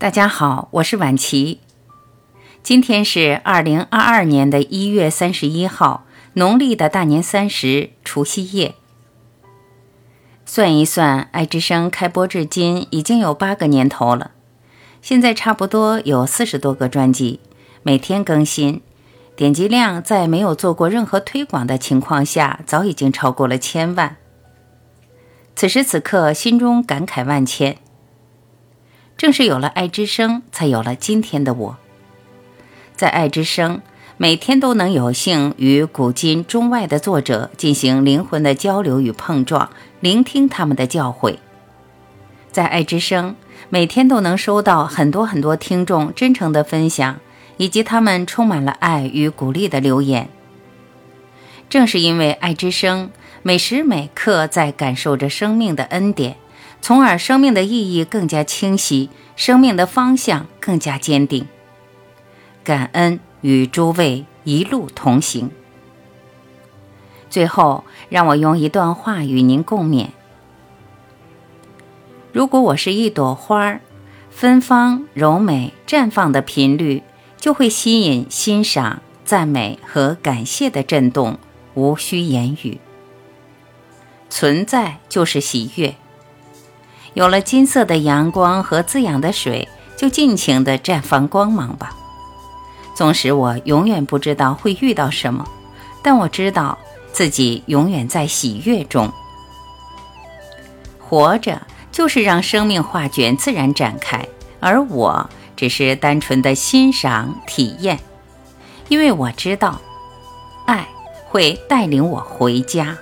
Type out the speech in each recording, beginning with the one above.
大家好，我是婉琪。今天是二零二二年的一月三十一号，农历的大年三十，除夕夜。算一算，爱之声开播至今已经有八个年头了，现在差不多有四十多个专辑，每天更新，点击量在没有做过任何推广的情况下，早已经超过了千万。此时此刻，心中感慨万千。正是有了爱之声，才有了今天的我。在爱之声，每天都能有幸与古今中外的作者进行灵魂的交流与碰撞，聆听他们的教诲。在爱之声，每天都能收到很多很多听众真诚的分享，以及他们充满了爱与鼓励的留言。正是因为爱之声，每时每刻在感受着生命的恩典。从而，生命的意义更加清晰，生命的方向更加坚定。感恩与诸位一路同行。最后，让我用一段话与您共勉：如果我是一朵花儿，芬芳、柔美、绽放的频率就会吸引欣赏、赞美和感谢的震动，无需言语。存在就是喜悦。有了金色的阳光和滋养的水，就尽情地绽放光芒吧。纵使我永远不知道会遇到什么，但我知道自己永远在喜悦中。活着就是让生命画卷自然展开，而我只是单纯的欣赏体验，因为我知道，爱会带领我回家。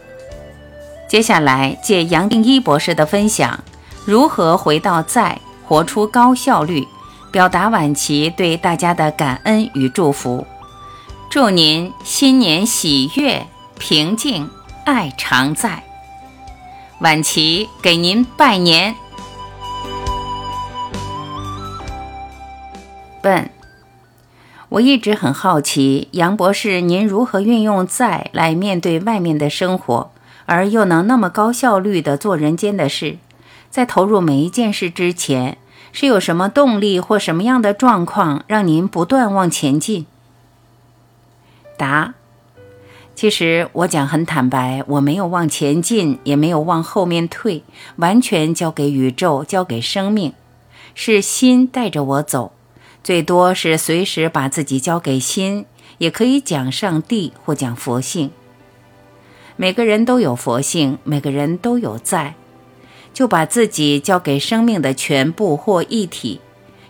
接下来借杨定一博士的分享。如何回到在，活出高效率，表达晚期对大家的感恩与祝福。祝您新年喜悦、平静、爱常在。晚期给您拜年。笨，我一直很好奇，杨博士，您如何运用在来面对外面的生活，而又能那么高效率的做人间的事？在投入每一件事之前，是有什么动力或什么样的状况让您不断往前进？答：其实我讲很坦白，我没有往前进，也没有往后面退，完全交给宇宙，交给生命，是心带着我走。最多是随时把自己交给心，也可以讲上帝或讲佛性。每个人都有佛性，每个人都有在。就把自己交给生命的全部或一体，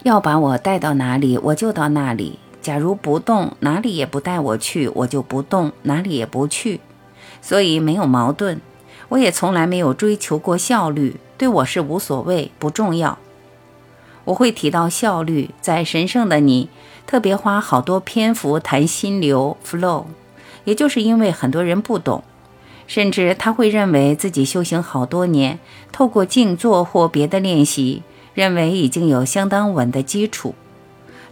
要把我带到哪里，我就到哪里。假如不动，哪里也不带我去，我就不动，哪里也不去。所以没有矛盾。我也从来没有追求过效率，对我是无所谓，不重要。我会提到效率，在神圣的你特别花好多篇幅谈心流 flow，也就是因为很多人不懂。甚至他会认为自己修行好多年，透过静坐或别的练习，认为已经有相当稳的基础。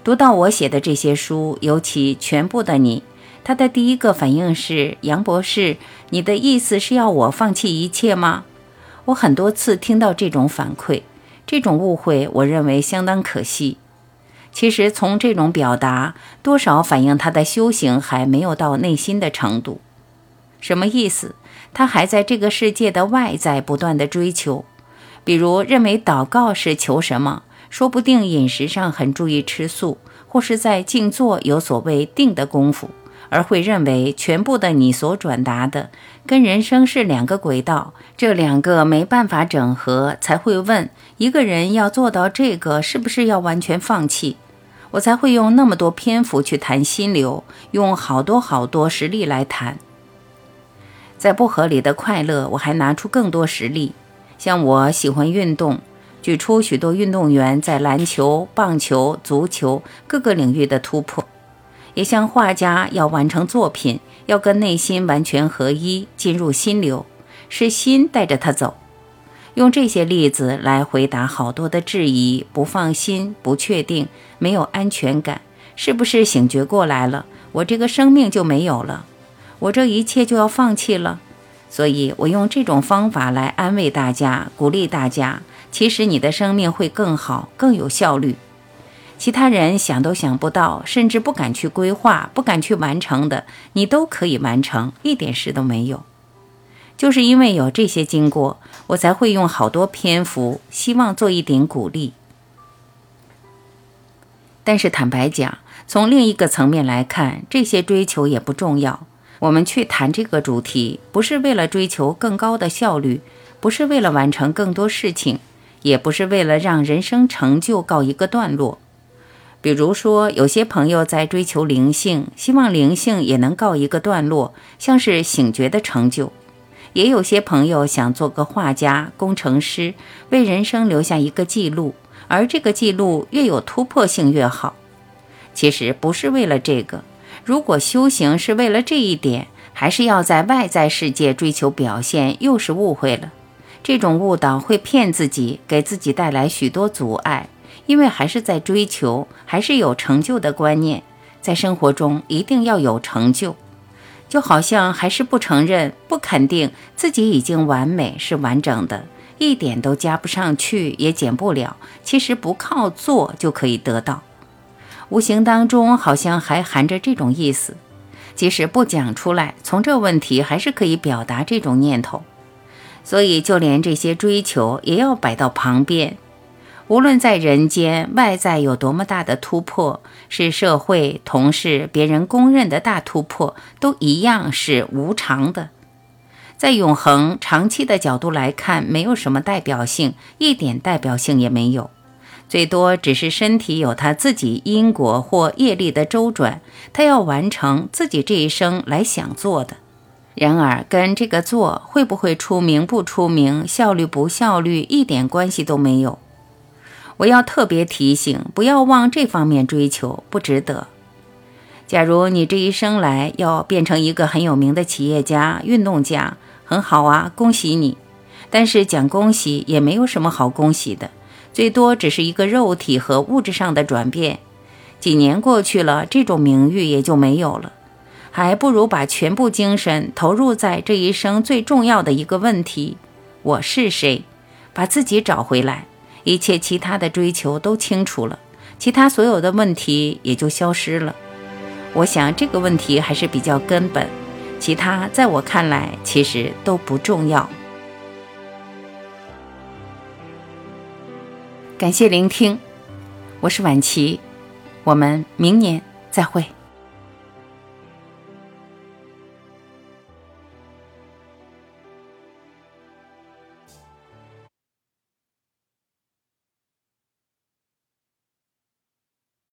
读到我写的这些书，尤其全部的你，他的第一个反应是：杨博士，你的意思是要我放弃一切吗？我很多次听到这种反馈，这种误会，我认为相当可惜。其实从这种表达，多少反映他的修行还没有到内心的程度。什么意思？他还在这个世界的外在不断的追求，比如认为祷告是求什么，说不定饮食上很注意吃素，或是在静坐有所谓定的功夫，而会认为全部的你所转达的跟人生是两个轨道，这两个没办法整合，才会问一个人要做到这个是不是要完全放弃？我才会用那么多篇幅去谈心流，用好多好多实例来谈。在不合理的快乐，我还拿出更多实例，像我喜欢运动，举出许多运动员在篮球、棒球、足球各个领域的突破；也像画家要完成作品，要跟内心完全合一，进入心流，是心带着他走。用这些例子来回答好多的质疑：不放心、不确定、没有安全感，是不是醒觉过来了？我这个生命就没有了。我这一切就要放弃了，所以我用这种方法来安慰大家，鼓励大家。其实你的生命会更好，更有效率。其他人想都想不到，甚至不敢去规划、不敢去完成的，你都可以完成，一点事都没有。就是因为有这些经过，我才会用好多篇幅，希望做一点鼓励。但是坦白讲，从另一个层面来看，这些追求也不重要。我们去谈这个主题，不是为了追求更高的效率，不是为了完成更多事情，也不是为了让人生成就告一个段落。比如说，有些朋友在追求灵性，希望灵性也能告一个段落，像是醒觉的成就；也有些朋友想做个画家、工程师，为人生留下一个记录。而这个记录越有突破性越好。其实不是为了这个，如果修行是为了这一点，还是要在外在世界追求表现，又是误会了。这种误导会骗自己，给自己带来许多阻碍。因为还是在追求，还是有成就的观念，在生活中一定要有成就，就好像还是不承认、不肯定自己已经完美是完整的。一点都加不上去，也减不了。其实不靠做就可以得到，无形当中好像还含着这种意思。即使不讲出来，从这问题还是可以表达这种念头。所以，就连这些追求也要摆到旁边。无论在人间外在有多么大的突破，是社会、同事、别人公认的大突破，都一样是无常的。在永恒、长期的角度来看，没有什么代表性，一点代表性也没有。最多只是身体有他自己因果或业力的周转，他要完成自己这一生来想做的。然而，跟这个做会不会出名、不出名、效率不效率，一点关系都没有。我要特别提醒，不要往这方面追求，不值得。假如你这一生来要变成一个很有名的企业家、运动家，很好啊，恭喜你。但是讲恭喜也没有什么好恭喜的，最多只是一个肉体和物质上的转变。几年过去了，这种名誉也就没有了，还不如把全部精神投入在这一生最重要的一个问题：我是谁？把自己找回来，一切其他的追求都清楚了，其他所有的问题也就消失了。我想这个问题还是比较根本，其他在我看来其实都不重要。感谢聆听，我是晚琪，我们明年再会。